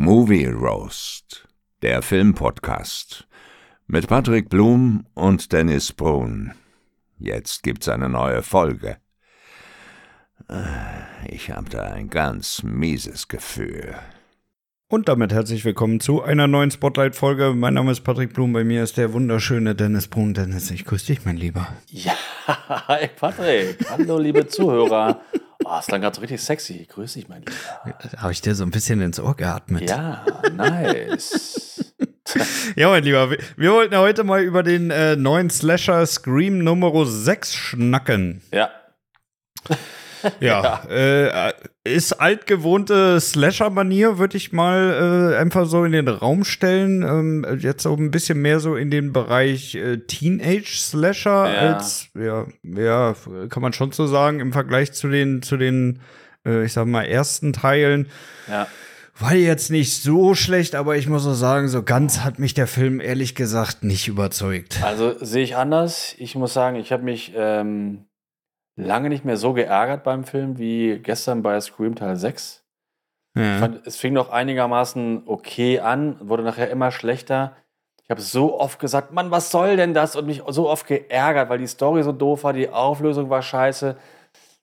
Movie Roast, der Filmpodcast mit Patrick Blum und Dennis Brun. Jetzt gibt's eine neue Folge. Ich habe da ein ganz mieses Gefühl. Und damit herzlich willkommen zu einer neuen Spotlight-Folge. Mein Name ist Patrick Blum, bei mir ist der wunderschöne Dennis Brun. Dennis, ich grüße dich, mein Lieber. Ja, hi Patrick. Hallo, liebe Zuhörer. Oh, ist dann gerade so richtig sexy. Grüß dich, mein Lieber. Habe ich dir so ein bisschen ins Ohr geatmet. Ja, nice. ja, mein Lieber, wir, wir, wollten ja heute mal über den äh, neuen Slasher Scream Nummer 6 schnacken. Ja. Ja, ja. Äh, ist altgewohnte Slasher-Manier, würde ich mal äh, einfach so in den Raum stellen. Ähm, jetzt auch ein bisschen mehr so in den Bereich äh, Teenage-Slasher ja. als, ja, ja, kann man schon so sagen, im Vergleich zu den, zu den, äh, ich sag mal, ersten Teilen. Ja. War jetzt nicht so schlecht, aber ich muss so sagen, so ganz hat mich der Film ehrlich gesagt nicht überzeugt. Also sehe ich anders. Ich muss sagen, ich habe mich ähm, lange nicht mehr so geärgert beim Film wie gestern bei Scream Teil 6. Ja. Ich fand, es fing noch einigermaßen okay an, wurde nachher immer schlechter. Ich habe so oft gesagt, Mann, was soll denn das? Und mich so oft geärgert, weil die Story so doof war, die Auflösung war scheiße.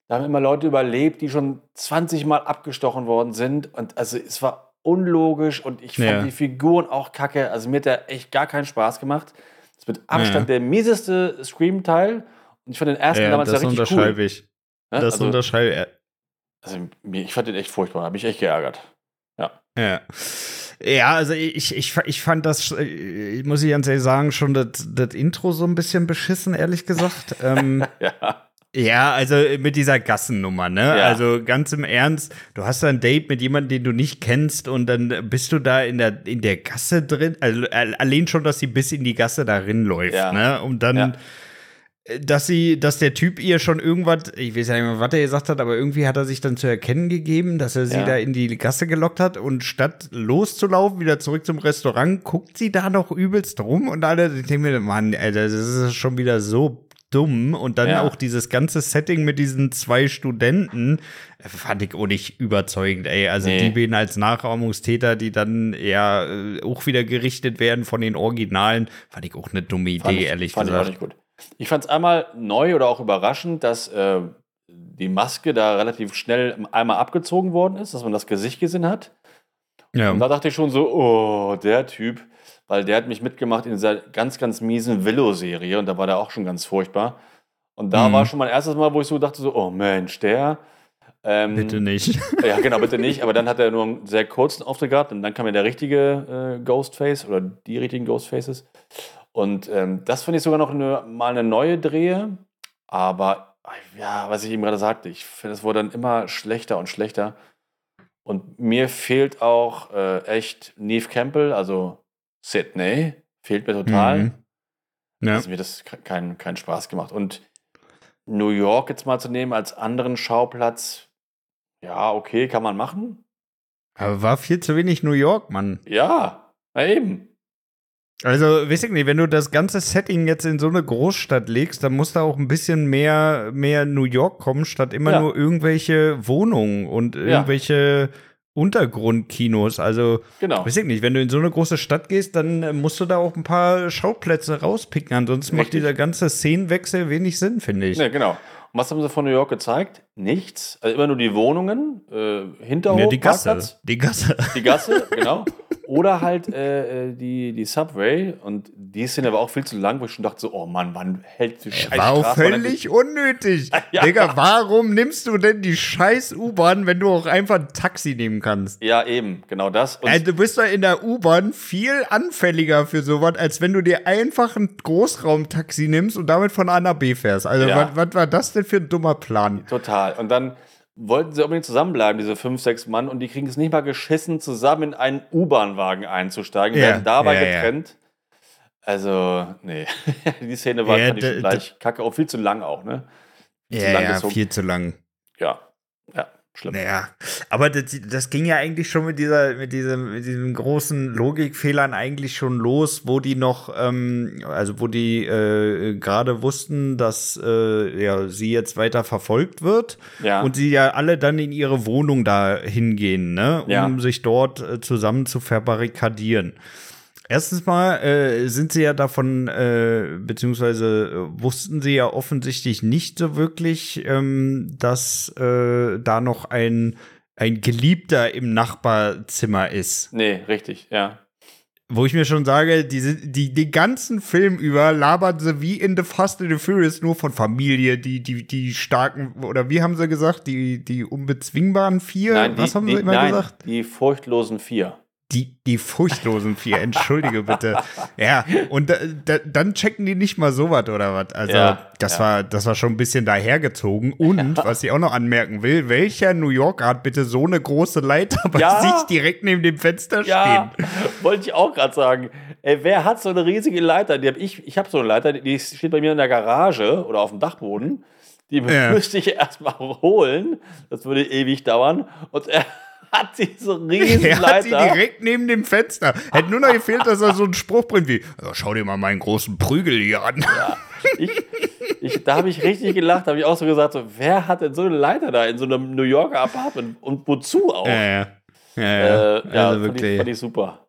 Da haben immer Leute überlebt, die schon 20 Mal abgestochen worden sind. Und also es war unlogisch und ich fand ja. die Figuren auch kacke. Also mir hat der echt gar keinen Spaß gemacht. Das ist mit Abstand ja. der mieseste Scream-Teil. Und ich fand den ersten ja, damals das ja richtig unterschreibe cool. ich. Ja? Das also, unterschreibe ich. Also ich fand den echt furchtbar, habe mich echt geärgert. Ja. Ja. Ja, also ich, ich, ich fand das, äh, muss ich ganz ehrlich sagen, schon das, das Intro so ein bisschen beschissen, ehrlich gesagt. ähm, ja. Ja, also mit dieser Gassennummer, ne? Ja. Also ganz im Ernst, du hast da ein Date mit jemandem, den du nicht kennst und dann bist du da in der, in der Gasse drin. Also allein schon, dass sie bis in die Gasse darin läuft, ja. ne? Und dann ja dass sie, dass der Typ ihr schon irgendwas, ich weiß ja nicht mehr, was er gesagt hat, aber irgendwie hat er sich dann zu erkennen gegeben, dass er sie ja. da in die Gasse gelockt hat und statt loszulaufen, wieder zurück zum Restaurant, guckt sie da noch übelst rum und alle, ich denke mir, Mann, Alter, das ist schon wieder so dumm und dann ja. auch dieses ganze Setting mit diesen zwei Studenten äh, fand ich auch nicht überzeugend, ey. Also nee. die beiden als Nachahmungstäter, die dann ja äh, auch wieder gerichtet werden von den Originalen, fand ich auch eine dumme Idee, fand ich, ehrlich fand gesagt. Ich auch nicht gut. Ich fand es einmal neu oder auch überraschend, dass äh, die Maske da relativ schnell einmal abgezogen worden ist, dass man das Gesicht gesehen hat. Ja. Und da dachte ich schon so, oh, der Typ, weil der hat mich mitgemacht in dieser ganz, ganz miesen Willow-Serie und da war der auch schon ganz furchtbar. Und da mhm. war schon mein erstes Mal, wo ich so dachte, so, oh Mensch, der. Ähm, bitte nicht. Ja, genau, bitte nicht. Aber dann hat er nur einen sehr kurzen Auftritt gehabt und dann kam ja der richtige äh, Ghostface oder die richtigen Ghostfaces. Und ähm, das finde ich sogar noch eine, mal eine neue Drehe. Aber ja, was ich eben gerade sagte, ich finde, es wurde dann immer schlechter und schlechter. Und mir fehlt auch äh, echt Neve Campbell, also Sydney, fehlt mir total. Mhm. Ja. Also mir das keinen kein Spaß gemacht. Und New York jetzt mal zu nehmen als anderen Schauplatz, ja, okay, kann man machen. Aber war viel zu wenig New York, Mann. Ja, na eben. Also, weiß ich nicht, wenn du das ganze Setting jetzt in so eine Großstadt legst, dann muss da auch ein bisschen mehr, mehr New York kommen, statt immer ja. nur irgendwelche Wohnungen und irgendwelche ja. Untergrundkinos. Also, genau. weiß ich nicht, wenn du in so eine große Stadt gehst, dann äh, musst du da auch ein paar Schauplätze rauspicken. Ansonsten Richtig. macht dieser ganze Szenenwechsel wenig Sinn, finde ich. Ja, genau. Und was haben sie von New York gezeigt? Nichts. Also immer nur die Wohnungen, äh, Hinterhof, ja, die Gasse. Parkplatz. Die Gasse. Die Gasse, genau. Oder halt äh, äh, die, die Subway. Und die Szene war auch viel zu lang, wo ich schon dachte so, oh Mann, wann hält die scheiß War auch völlig unnötig. ja. Digga, warum nimmst du denn die scheiß U-Bahn, wenn du auch einfach ein Taxi nehmen kannst? Ja, eben, genau das. Und äh, du bist doch in der U-Bahn viel anfälliger für sowas, als wenn du dir einfach ein Großraumtaxi nimmst und damit von A nach B fährst. Also, ja. was war das denn für ein dummer Plan? Total. Und dann wollten sie unbedingt zusammenbleiben, diese fünf, sechs Mann, und die kriegen es nicht mal geschissen, zusammen in einen U-Bahn-Wagen einzusteigen, ja, werden dabei ja, getrennt. Ja. Also, nee, die Szene war ja, gleich kacke, auch viel zu lang auch, ne? Viel ja, ja, viel zu lang. Ja, ja. Schlimm. Naja, aber das, das, ging ja eigentlich schon mit dieser, mit diesem, mit diesem großen Logikfehlern eigentlich schon los, wo die noch, ähm, also wo die äh, gerade wussten, dass äh, ja sie jetzt weiter verfolgt wird ja. und sie ja alle dann in ihre Wohnung da hingehen, ne, um ja. sich dort äh, zusammen zu verbarrikadieren. Erstens mal äh, sind sie ja davon, äh, beziehungsweise äh, wussten sie ja offensichtlich nicht so wirklich, ähm, dass äh, da noch ein, ein Geliebter im Nachbarzimmer ist. Nee, richtig, ja. Wo ich mir schon sage, die, die, den ganzen Film über labern sie wie in The Fast and the Furious nur von Familie, die, die, die starken, oder wie haben sie gesagt, die, die unbezwingbaren vier? Nein, die, Was haben die, sie immer nein, gesagt? Die furchtlosen vier. Die, die furchtlosen vier, entschuldige bitte. Ja, und da, da, dann checken die nicht mal sowas oder was. Also, ja, das, ja. War, das war schon ein bisschen dahergezogen. Und, was ich auch noch anmerken will, welcher New Yorker hat bitte so eine große Leiter bei ja. sich direkt neben dem Fenster stehen? Wollte ich auch gerade sagen. Ey, wer hat so eine riesige Leiter? Die hab ich ich habe so eine Leiter, die steht bei mir in der Garage oder auf dem Dachboden. Die müsste ich erstmal holen. Das würde ewig dauern. Und er hat diese riesen Er hat sie direkt neben dem Fenster. Hätte nur noch gefehlt, dass er so einen Spruch bringt wie, ja, schau dir mal meinen großen Prügel hier an. Ja, ich, ich, da habe ich richtig gelacht. Da habe ich auch so gesagt, so, wer hat denn so eine Leiter da in so einem New Yorker Apartment und wozu auch? Ja, ja. Ja, ja. Äh, ja also fand, ich, fand ich super.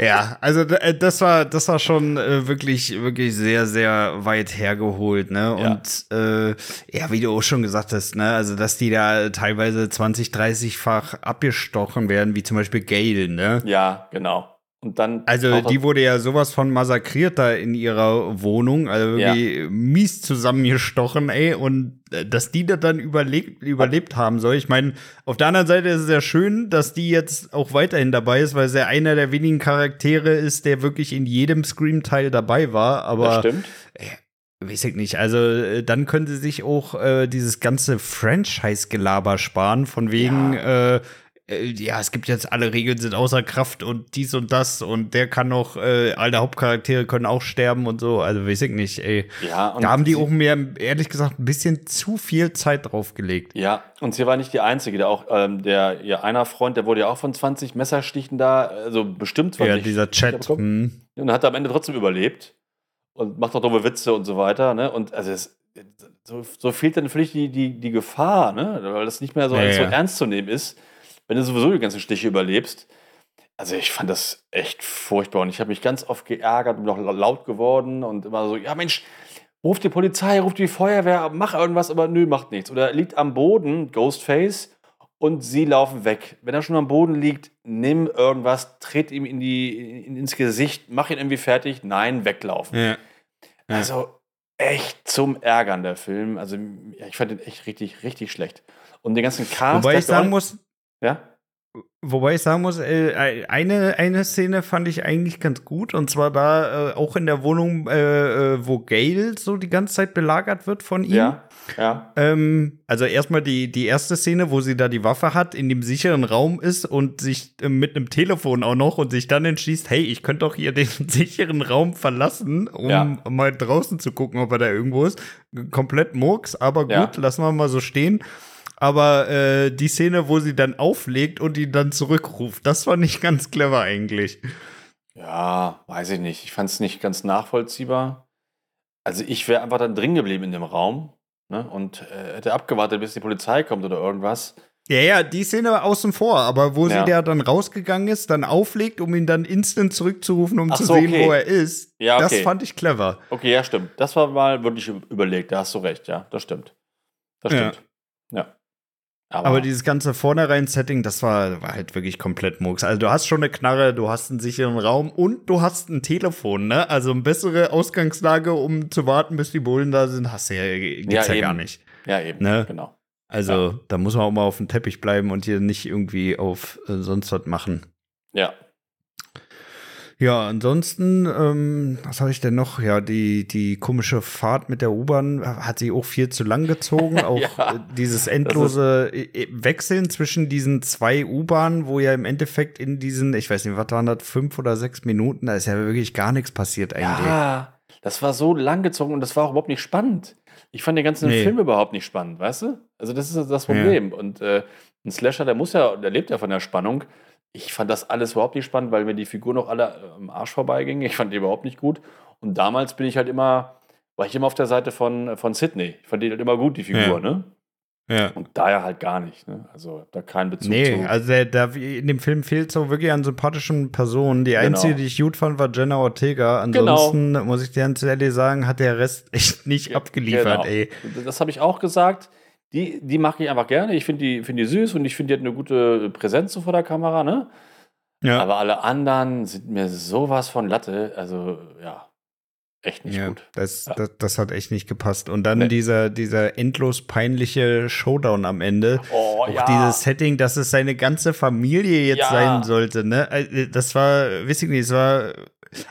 Ja also äh, das war, das war schon äh, wirklich, wirklich sehr, sehr weit hergeholt, ne? Ja. Und äh, ja, wie du auch schon gesagt hast, ne, also dass die da teilweise 20, 30-fach abgestochen werden, wie zum Beispiel Gale, ne? Ja, genau. Und dann. Also, die wurde ja sowas von massakriert da in ihrer Wohnung. Also wirklich ja. mies zusammengestochen, ey. Und äh, dass die da dann überlebt, überlebt haben soll. Ich meine, auf der anderen Seite ist es ja schön, dass die jetzt auch weiterhin dabei ist, weil sie einer der wenigen Charaktere ist, der wirklich in jedem Scream-Teil dabei war. Aber. Das stimmt. Äh, Weiß ich nicht. Also äh, dann können sie sich auch äh, dieses ganze Franchise-Gelaber sparen, von wegen, ja. äh, ja, es gibt jetzt alle Regeln sind außer Kraft und dies und das und der kann noch, äh, alle Hauptcharaktere können auch sterben und so. Also weiß ich nicht, ey. Ja, da haben die auch mir ehrlich gesagt ein bisschen zu viel Zeit drauf gelegt. Ja, und sie war nicht die Einzige, der auch, ähm, der, ja, einer Freund, der wurde ja auch von 20 Messerstichen da, also bestimmt 20. Ja, dieser Chat. Hm. Und hat am Ende trotzdem überlebt und macht auch dumme Witze und so weiter, ne? Und also es, so, so fehlt dann vielleicht die, die, die Gefahr, ne? Weil das nicht mehr so, ja, so ja. ernst zu nehmen ist wenn du sowieso die ganzen Stiche überlebst. Also ich fand das echt furchtbar und ich habe mich ganz oft geärgert und noch laut geworden und immer so, ja Mensch, ruf die Polizei, ruf die Feuerwehr, mach irgendwas, aber nö, macht nichts. Oder liegt am Boden, Ghostface, und sie laufen weg. Wenn er schon am Boden liegt, nimm irgendwas, tritt ihm in die, in, ins Gesicht, mach ihn irgendwie fertig, nein, weglaufen. Ja. Ja. Also echt zum Ärgern der Film. Also ich fand den echt richtig, richtig schlecht. Und den ganzen Cast. Wobei ich sagen muss, ja? Wobei ich sagen muss, äh, eine, eine Szene fand ich eigentlich ganz gut. Und zwar da äh, auch in der Wohnung, äh, äh, wo Gail so die ganze Zeit belagert wird von ihm. Ja, ja. Ähm, also erstmal die, die erste Szene, wo sie da die Waffe hat, in dem sicheren Raum ist und sich äh, mit einem Telefon auch noch und sich dann entschließt, hey, ich könnte doch hier den sicheren Raum verlassen, um ja. mal draußen zu gucken, ob er da irgendwo ist. Komplett Murks, aber gut, ja. lassen wir mal so stehen. Aber äh, die Szene, wo sie dann auflegt und ihn dann zurückruft, das war nicht ganz clever eigentlich. Ja, weiß ich nicht. Ich fand es nicht ganz nachvollziehbar. Also ich wäre einfach dann drin geblieben in dem Raum ne, und äh, hätte abgewartet, bis die Polizei kommt oder irgendwas. Ja, ja, die Szene war außen vor, aber wo ja. sie da dann rausgegangen ist, dann auflegt, um ihn dann instant zurückzurufen, um Ach zu so, sehen, okay. wo er ist, ja, okay. das fand ich clever. Okay, ja, stimmt. Das war mal wirklich überlegt, da hast du recht, ja, das stimmt. Das stimmt. Ja. Aber, aber, dieses ganze Vornherein-Setting, das war, war halt wirklich komplett Murks. Also du hast schon eine Knarre, du hast einen sicheren Raum und du hast ein Telefon, ne? Also eine bessere Ausgangslage, um zu warten, bis die Bullen da sind, hast du ja, geht's ja, ja gar nicht. Ja, eben, ne? genau. Also ja. da muss man auch mal auf dem Teppich bleiben und hier nicht irgendwie auf äh, sonst was machen. Ja, ja, ansonsten, ähm, was habe ich denn noch? Ja, die, die komische Fahrt mit der U-Bahn hat sie auch viel zu lang gezogen. Auch ja, äh, dieses endlose äh, äh, Wechseln zwischen diesen zwei U-Bahnen, wo ja im Endeffekt in diesen, ich weiß nicht, was waren das, fünf oder sechs Minuten, da ist ja wirklich gar nichts passiert eigentlich. Ja, das war so lang gezogen und das war auch überhaupt nicht spannend. Ich fand den ganzen nee. Film überhaupt nicht spannend, weißt du? Also, das ist das Problem. Ja. Und äh, ein Slasher, der muss ja, der lebt ja von der Spannung. Ich fand das alles überhaupt nicht spannend, weil mir die Figur noch alle äh, am Arsch vorbeigingen. Ich fand die überhaupt nicht gut. Und damals bin ich halt immer, war ich immer auf der Seite von, von Sydney. Ich fand die halt immer gut, die Figur, ja. ne? Ja. Und daher halt gar nicht. Ne? Also da kein Bezug nee, zu. also der, der, in dem Film fehlt so wirklich an sympathischen Personen. Die genau. einzige, die ich gut fand, war Jenna Ortega. Ansonsten genau. muss ich dir ganz ehrlich sagen, hat der Rest echt nicht ja, abgeliefert, genau. ey. Das habe ich auch gesagt. Die, die mag ich einfach gerne. Ich finde die, find die süß und ich finde, die hat eine gute Präsenz so vor der Kamera, ne? Ja. Aber alle anderen sind mir sowas von Latte. Also, ja. Echt nicht ja, gut. Das, ja. das, das, hat echt nicht gepasst. Und dann nee. dieser, dieser endlos peinliche Showdown am Ende. Oh, auch ja. dieses Setting, dass es seine ganze Familie jetzt sein sollte. Ne? Äh, das war, weiß ich nicht, es war.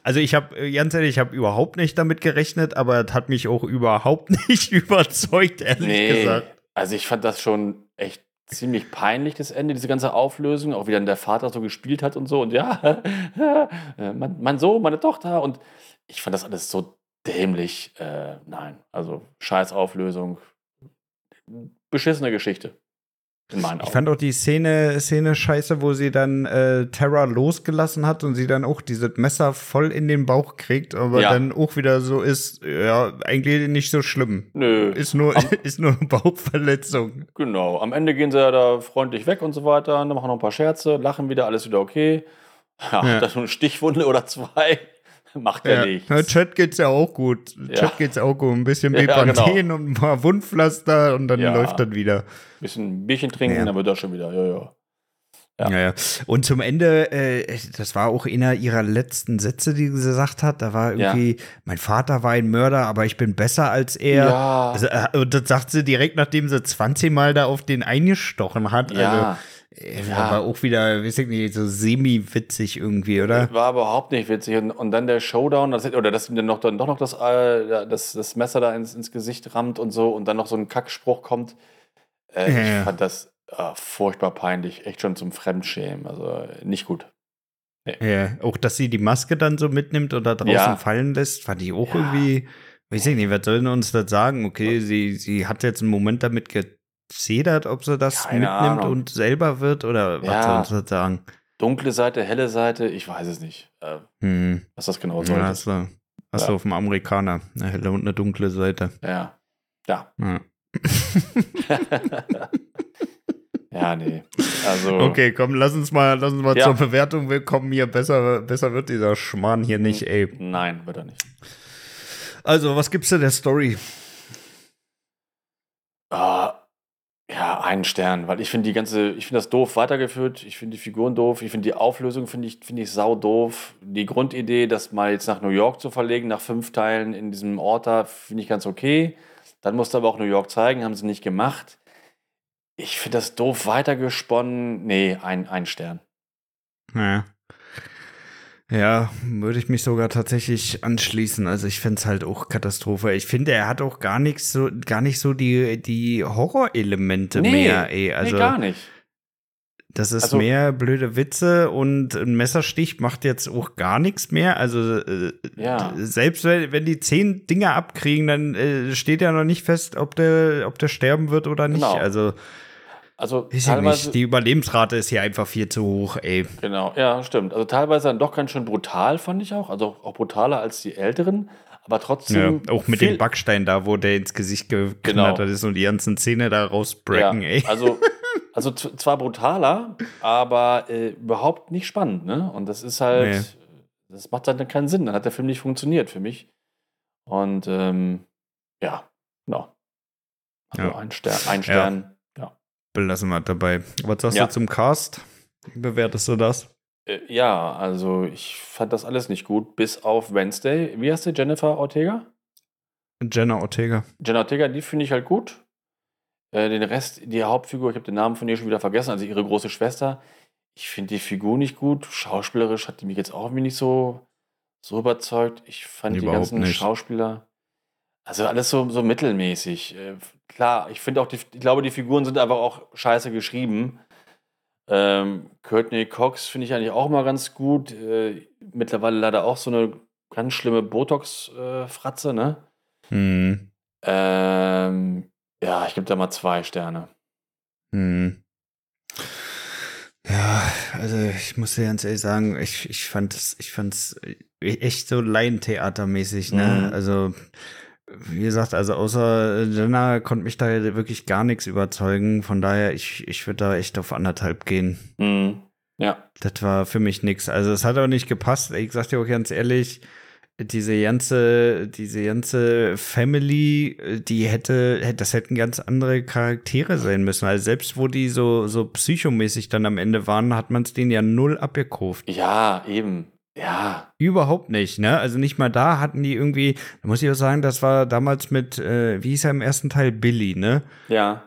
Also ich habe, ganz ehrlich, ich habe überhaupt nicht damit gerechnet, aber es hat mich auch überhaupt nicht überzeugt, ehrlich nee. gesagt. Also ich fand das schon echt ziemlich peinlich, das Ende, diese ganze Auflösung, auch wie dann der Vater so gespielt hat und so. Und ja, mein, mein Sohn, meine Tochter und ich fand das alles so dämlich. Äh, nein, also scheiß Auflösung. Beschissene Geschichte. In meinen Augen. Ich fand auch die Szene, Szene scheiße, wo sie dann äh, Terra losgelassen hat und sie dann auch dieses Messer voll in den Bauch kriegt, aber ja. dann auch wieder so ist, ja, eigentlich nicht so schlimm. Nö. Ist nur, Am ist nur eine Bauchverletzung. Genau. Am Ende gehen sie ja da freundlich weg und so weiter, dann machen noch ein paar Scherze, lachen wieder, alles wieder okay. Ja, ja. das ist eine Stichwunde oder zwei. Macht ja, ja nichts. Ja, Chat geht's ja auch gut. Ja. Chat geht's auch gut. Ein bisschen Bepanthen ja, genau. und ein paar Wundpflaster und dann läuft das wieder. Ein bisschen Bierchen trinken, dann wird das schon wieder. Ja, ja. Ja. ja, ja. Und zum Ende, äh, das war auch einer ihrer letzten Sätze, die sie gesagt hat. Da war irgendwie, ja. mein Vater war ein Mörder, aber ich bin besser als er. Ja. Also, äh, und das sagt sie direkt, nachdem sie 20 Mal da auf den eingestochen hat. Ja. Also, ja. Aber auch wieder, weiß ich nicht, so semi-witzig irgendwie, oder? War überhaupt nicht witzig. Und, und dann der Showdown, das, oder dass ihm dann noch, dann doch noch das, äh, das, das Messer da ins, ins Gesicht rammt und so und dann noch so ein Kackspruch kommt. Äh, ja. Ich fand das äh, furchtbar peinlich, echt schon zum Fremdschämen. Also nicht gut. Nee. Ja, auch dass sie die Maske dann so mitnimmt und da draußen ja. fallen lässt, fand ich auch irgendwie, weiß ich nicht, was sollen uns das sagen? Okay, sie, sie hat jetzt einen Moment damit ge zedert, ob sie das Keine mitnimmt Ahnung. und selber wird oder was ja. soll sie sagen? Dunkle Seite, helle Seite, ich weiß es nicht. Äh, hm. Was das genau soll. Ja, du, hast ja. auf dem Amerikaner eine helle und eine dunkle Seite. Ja. Ja. Ja, ja nee. Also. Okay, komm, lass uns mal, lass uns mal ja. zur Bewertung. Wir kommen hier besser, besser wird dieser Schmarrn hier nicht, ey. Nein, wird er nicht. Also, was gibt's denn der Story? Uh, ja, einen Stern, weil ich finde die ganze, ich finde das doof weitergeführt, ich finde die Figuren doof, ich finde die Auflösung finde ich, finde ich sau doof. Die Grundidee, das mal jetzt nach New York zu verlegen, nach fünf Teilen in diesem Ort da, finde ich ganz okay. Dann musste aber auch New York zeigen, haben sie nicht gemacht. Ich finde das doof weitergesponnen. Nee, ein, ein Stern. Ja. Ja, würde ich mich sogar tatsächlich anschließen. Also ich finde es halt auch Katastrophe. Ich finde, er hat auch gar nichts so, gar nicht so die, die Horrorelemente nee, mehr, ey. Also, nee, gar nicht. Das ist also, mehr blöde Witze und ein Messerstich macht jetzt auch gar nichts mehr. Also äh, ja. selbst wenn, wenn die zehn Dinger abkriegen, dann äh, steht ja noch nicht fest, ob der, ob der sterben wird oder nicht. Genau. Also also ist teilweise, nicht. Die Überlebensrate ist hier einfach viel zu hoch, ey. Genau, ja, stimmt. Also teilweise dann doch ganz schön brutal, fand ich auch. Also auch brutaler als die älteren, aber trotzdem. Ja, auch mit dem Backstein da, wo der ins Gesicht geknattert genau. ist und die ganzen Zähne da rausbrechen, ja, ey. Also, also zwar brutaler, aber äh, überhaupt nicht spannend, ne? Und das ist halt. Nee. Das macht dann keinen Sinn. Dann hat der Film nicht funktioniert für mich. Und ähm, ja, genau. Also ja. ein Stern. Ein Stern belassen wir dabei. Was sagst ja. du zum Cast? Wie bewertest du das? Äh, ja, also ich fand das alles nicht gut, bis auf Wednesday. Wie heißt du, Jennifer Ortega? Jenna Ortega. Jenna Ortega, die finde ich halt gut. Äh, den Rest, die Hauptfigur, ich habe den Namen von ihr schon wieder vergessen, also ihre große Schwester. Ich finde die Figur nicht gut. Schauspielerisch hat die mich jetzt auch irgendwie nicht so, so überzeugt. Ich fand Überhaupt die ganzen nicht. Schauspieler, also alles so, so mittelmäßig. Äh, klar, ich finde auch, die, ich glaube, die Figuren sind einfach auch scheiße geschrieben. Ähm, Courtney Cox finde ich eigentlich auch mal ganz gut. Äh, mittlerweile leider auch so eine ganz schlimme Botox-Fratze, äh, ne? Hm. Ähm, ja, ich gebe da mal zwei Sterne. Hm. Ja, also ich muss dir ganz ehrlich sagen, ich, ich fand es, ich fand's echt so Laientheatermäßig, ne? Mhm. Also, wie gesagt, also außer Jenna konnte mich da wirklich gar nichts überzeugen. Von daher, ich, ich würde da echt auf anderthalb gehen. Mhm. Ja. Das war für mich nichts. Also es hat auch nicht gepasst. Ich sag dir auch ganz ehrlich, diese ganze, diese ganze Family, die hätte, das hätten ganz andere Charaktere sein müssen. Also selbst wo die so, so psychomäßig dann am Ende waren, hat man es denen ja null abgekauft. Ja, eben. Ja. Überhaupt nicht, ne? Also nicht mal da hatten die irgendwie, da muss ich auch sagen, das war damals mit, äh, wie hieß er im ersten Teil, Billy, ne? Ja.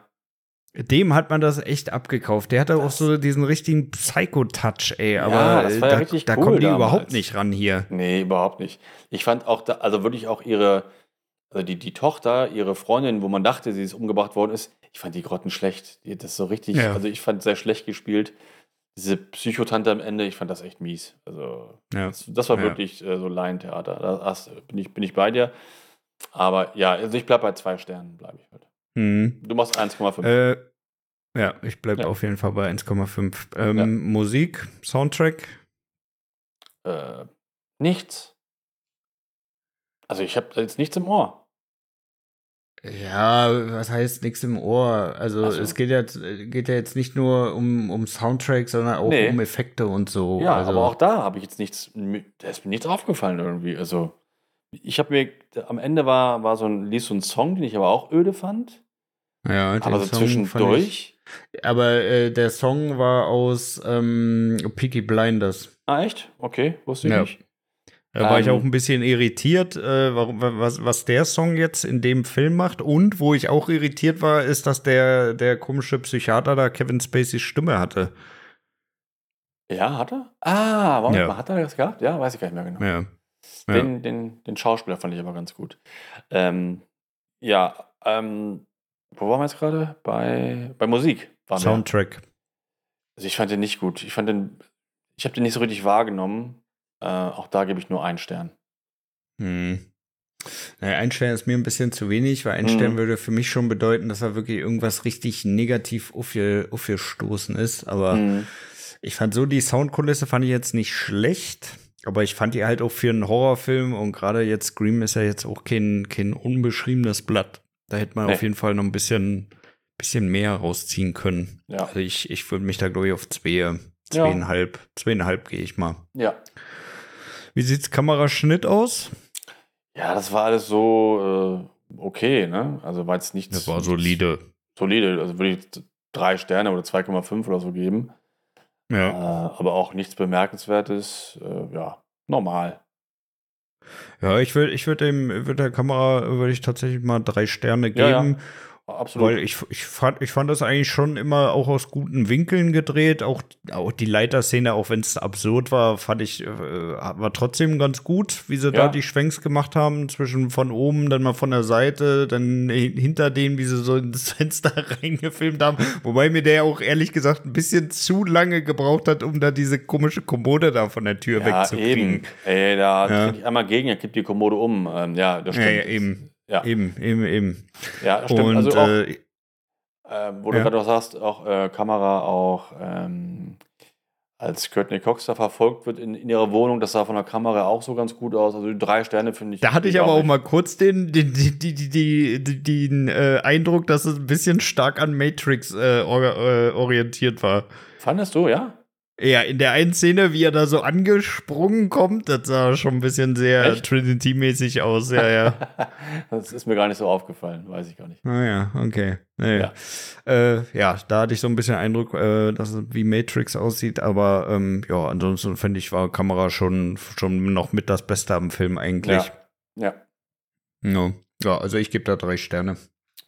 Dem hat man das echt abgekauft. Der hatte das auch so diesen richtigen Psycho-Touch, ey. Aber ja, das war ja da, richtig da cool kommen die damals. überhaupt nicht ran hier. Nee, überhaupt nicht. Ich fand auch, da, also wirklich auch ihre, also die, die Tochter, ihre Freundin, wo man dachte, sie ist umgebracht worden ist, ich fand die Grotten schlecht. Die, das ist so richtig, Ja. also ich fand sehr schlecht gespielt. Diese Psychotante am Ende, ich fand das echt mies. Also, Ja. das, das war Ja. wirklich äh, so Laientheater. Da hast- bin, ich, bin ich bei dir. Aber ja, also ich bleibe bei zwei Sternen, bleibe ich heute. Hm. Du machst 1,5. Äh, ja, ich bleibe Ja. auf jeden Fall bei 1,5. Ähm. Musik, Soundtrack. Äh, nichts. Also ich habe jetzt nichts im Ohr. Ja, was heißt nichts im Ohr? Also so. es geht ja, jetzt- geht ja jetzt nicht nur um, um Soundtrack, sondern auch Nee. um Effekte und so. Ja, also, aber auch da habe ich jetzt nichts, da ist mir nichts aufgefallen irgendwie. Also ich habe mir, am Ende war, war so ein, lief so ein Song, den ich aber auch öde fand. ja, aber so Song zwischendurch. Ich, aber äh, der Song war aus ähm, Peaky Blinders. Ah, echt? Okay, wusste ich Ja. nicht. Da war ich Ähm. auch ein bisschen irritiert, äh, warum, was, was der Song jetzt in dem Film macht. Und wo ich auch irritiert war, ist, dass der, der komische Psychiater da Kevin Spaceys Stimme hatte. Ja, hat er? Ah, Moment Ja. mal, hat er das gehabt? Ja, weiß ich gar nicht mehr genau. Ja. Ja. Den, den, den Schauspieler fand ich aber ganz gut. Ähm, ja, ähm, wo waren wir jetzt gerade? Bei, bei Musik waren wir. Soundtrack. Also ich fand den nicht gut. Ich fand den, ich habe den nicht so richtig wahrgenommen. Äh, auch da gebe ich nur einen Stern. Hm. Naja, ein Stern ist mir ein bisschen zu wenig, weil ein Mhm. Stern würde für mich schon bedeuten, dass er wirklich irgendwas richtig negativ aufge, aufgestoßen ist. Aber Mhm. ich fand so, die Soundkulisse fand ich jetzt nicht schlecht. Aber ich fand die halt auch für einen Horrorfilm und gerade jetzt Scream ist ja jetzt auch kein, kein unbeschriebenes Blatt. Da hätte man Nee. auf jeden Fall noch ein bisschen, bisschen mehr rausziehen können. Ja. Also ich, ich würde mich da, glaube ich, auf zwei, zweieinhalb, zweieinhalb gehe ich mal. Ja. Wie sieht's Kameraschnitt aus? Ja, das war alles so äh, okay, ne? Also war jetzt nichts. Das war solide. Solide. Also würde ich drei Sterne oder 2,5 oder so geben. Äh, Ja. aber auch nichts Bemerkenswertes. Äh, ja, normal. Ja, ich würde ich würd dem, würd der Kamera würde ich tatsächlich mal drei Sterne Ja, ja. Absolut. Weil ich, ich, fand, ich fand das eigentlich schon immer auch aus guten Winkeln gedreht. Auch, auch die Leiterszene, auch wenn es absurd war, fand ich, äh, war trotzdem ganz gut, wie sie da Ja. die Schwenks gemacht haben. Zwischen von oben, dann mal von der Seite, dann hin- hinter denen, wie sie so ins Fenster reingefilmt haben. Wobei mir der auch ehrlich gesagt ein bisschen zu lange gebraucht hat, um da diese komische Kommode da von der Tür ja, wegzukriegen. eben. Ey, da Ja. ja. ich einmal gegen, er kippt die Kommode um. Ähm, ja, das Ja, stimmt. ja, eben. Ja, Eben, eben, eben. ja stimmt. Und also auch, äh, äh, wo du ja. gerade auch sagst, auch äh, Kamera auch ähm, als Courtney Cox da verfolgt wird in, in ihrer Wohnung, das sah von der Kamera auch so ganz gut aus. Also die drei Sterne finde ich. Da hatte ich auch aber auch nicht. mal kurz den, den, die, den äh, Eindruck, dass es ein bisschen stark an Matrix äh, or, äh, orientiert war. Fandest du, ja? Ja, in der einen Szene, wie er da so angesprungen kommt, das sah schon ein bisschen sehr? Trinity-mäßig aus. Ja, ja. das ist mir gar nicht so aufgefallen, weiß ich gar nicht. Naja, okay. Naja. Ja. Äh, ja, da hatte ich so ein bisschen Eindruck, äh, dass es wie Matrix aussieht, aber ähm, ja, ansonsten finde ich, war Kamera schon, schon noch mit das Beste am Film eigentlich. Ja. Ja, ja also ich gebe da drei Sterne.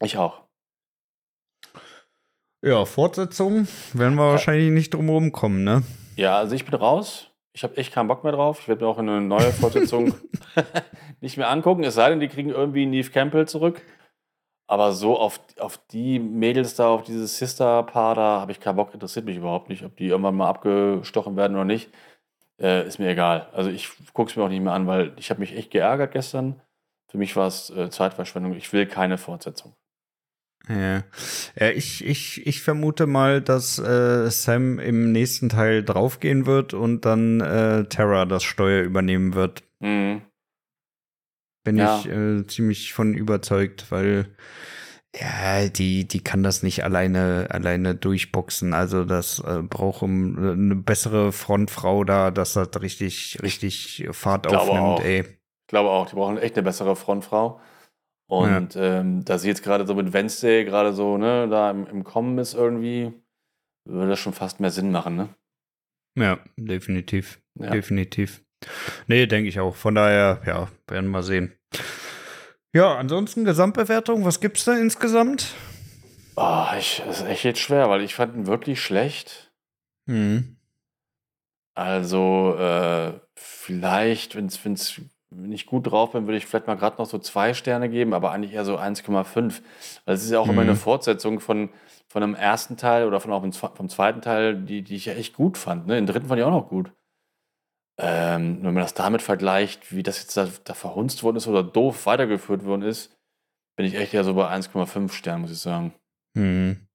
Ich auch. Ja, Fortsetzung werden wir wahrscheinlich nicht drum herum kommen, ne? Ja, also ich bin raus. Ich habe echt keinen Bock mehr drauf. Ich werde mir auch eine neue Fortsetzung nicht mehr angucken. Es sei denn, die kriegen irgendwie Neve Campbell zurück. Aber so auf, auf die Mädels da, auf dieses Sister-Paar da, habe ich keinen Bock. Interessiert mich überhaupt nicht, ob die irgendwann mal abgestochen werden oder nicht. Äh, ist mir egal. Also ich gucke es mir auch nicht mehr an, weil ich habe mich echt geärgert gestern. Für mich war es äh, Zeitverschwendung. Ich will keine Fortsetzung. Ja. ja, ich, ich, ich vermute mal, dass äh, Sam im nächsten Teil draufgehen wird und dann äh, Terra das Steuer übernehmen wird. Mhm. Bin ja. ich äh, ziemlich von überzeugt, weil ja, die, die kann das nicht alleine, alleine durchboxen. Also das äh, braucht um, äh, eine bessere Frontfrau da, dass das richtig, richtig Fahrt aufnimmt, auch. ey. Ich glaube auch, die brauchen echt eine bessere Frontfrau. Und ja. ähm, da sie jetzt gerade so mit Wednesday gerade so, ne, da im, im Kommen ist irgendwie, würde das schon fast mehr Sinn machen, ne? Ja, definitiv. Ja. Definitiv. Nee, denke ich auch. Von daher, ja, werden wir mal sehen. Ja, ansonsten Gesamtbewertung, was gibt's da insgesamt? Oh, ich, das ist echt jetzt schwer, weil ich fand ihn wirklich schlecht. Mhm. Also, äh, vielleicht, wenn es wenn ich gut drauf bin, würde ich vielleicht mal gerade noch so zwei Sterne geben, aber eigentlich eher so 1,5. Weil es ist ja auch mhm. immer eine Fortsetzung von, von einem ersten Teil oder von auch vom zweiten Teil, die, die ich ja echt gut fand. Ne? Den dritten fand ich auch noch gut. Ähm, wenn man das damit vergleicht, wie das jetzt da, da, verhunzt worden ist oder doof weitergeführt worden ist, bin ich echt eher so bei 1,5 Sternen, muss ich sagen. Mhm.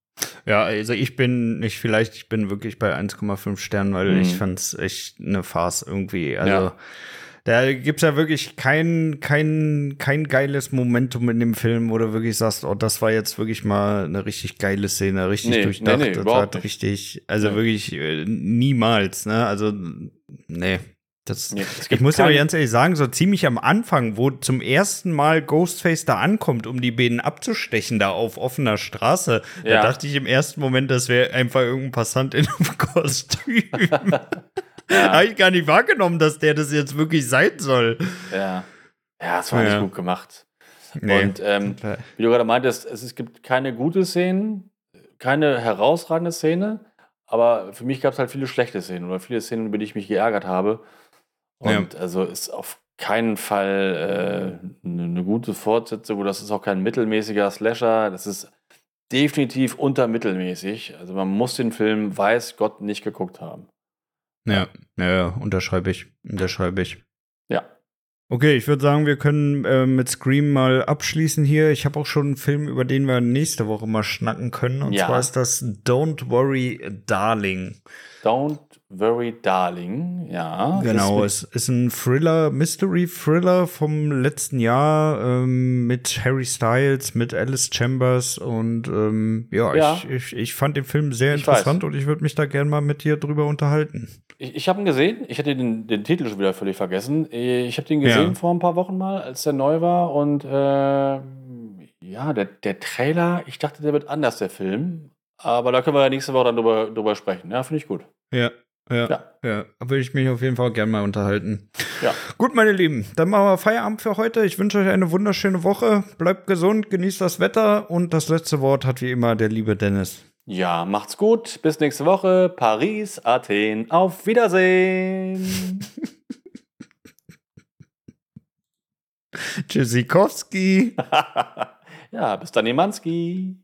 Ja, also ich bin nicht vielleicht, ich bin wirklich bei 1,5 Sternen, weil mhm. ich fand es echt eine Farce irgendwie. Also ja. Da gibt's ja wirklich kein, kein, kein geiles Momentum in dem Film, wo du wirklich sagst, oh, das war jetzt wirklich mal eine richtig geile Szene, richtig nee, durchdacht. Nee, nee, das war richtig, also wirklich äh, niemals, ne? Also, nee. Das, nee, ich muss aber ganz ehrlich sagen, so ziemlich am Anfang, wo zum ersten Mal Ghostface da ankommt, um die beiden abzustechen, da auf offener Straße, ja. da dachte ich im ersten Moment, das wäre einfach irgendein Passant in einem Kostüm. Ja. Habe ich gar nicht wahrgenommen, dass der das jetzt wirklich sein soll. Ja. Ja, das war ja. nicht gut gemacht. Nee. Und ähm, wie du gerade meintest, es, es gibt keine gute Szenen, keine herausragende Szene, aber für mich gab es halt viele schlechte Szenen oder viele Szenen, über die ich mich geärgert habe. Und ja. also ist auf keinen Fall äh, eine, eine gute Fortsetzung, das ist auch kein mittelmäßiger Slasher, das ist definitiv untermittelmäßig. Also man muss den Film, weiß Gott, nicht geguckt haben. Ja, ja, ja unterschreibe ich. Unterschreibe ich. Ja. Okay, ich würde sagen, wir können äh, mit Scream mal abschließen hier. Ich habe auch schon einen Film, über den wir nächste Woche mal schnacken können. Und ja. zwar ist das Don't Worry Darling. Don't Very Darling, ja. Genau, es ist ein Thriller, Mystery-Thriller vom letzten Jahr ähm, mit Harry Styles, mit Alice Chambers und ähm, ja, ja. Ich, ich, ich, fand den Film sehr ich interessant weiß. und ich würde mich da gerne mal mit dir drüber unterhalten. Ich, ich habe ihn gesehen, ich hatte den, den Titel schon wieder völlig vergessen. Ich habe den gesehen ja. vor ein paar Wochen mal, als der neu war und äh, ja, der, der Trailer, ich dachte, der wird anders, der Film. Aber da können wir ja nächste Woche dann drüber, drüber sprechen. Ja, finde ich gut. Ja, ja, ja. ja. Würde ich mich auf jeden Fall gerne mal unterhalten. Ja. Gut, meine Lieben, dann machen wir Feierabend für heute. Ich wünsche euch eine wunderschöne Woche. Bleibt gesund, genießt das Wetter und das letzte Wort hat wie immer der liebe Dennis. Ja, macht's gut. Bis nächste Woche. Paris, Athen. Auf Wiedersehen. Tschüssikowski. ja, bis dann, Emanski.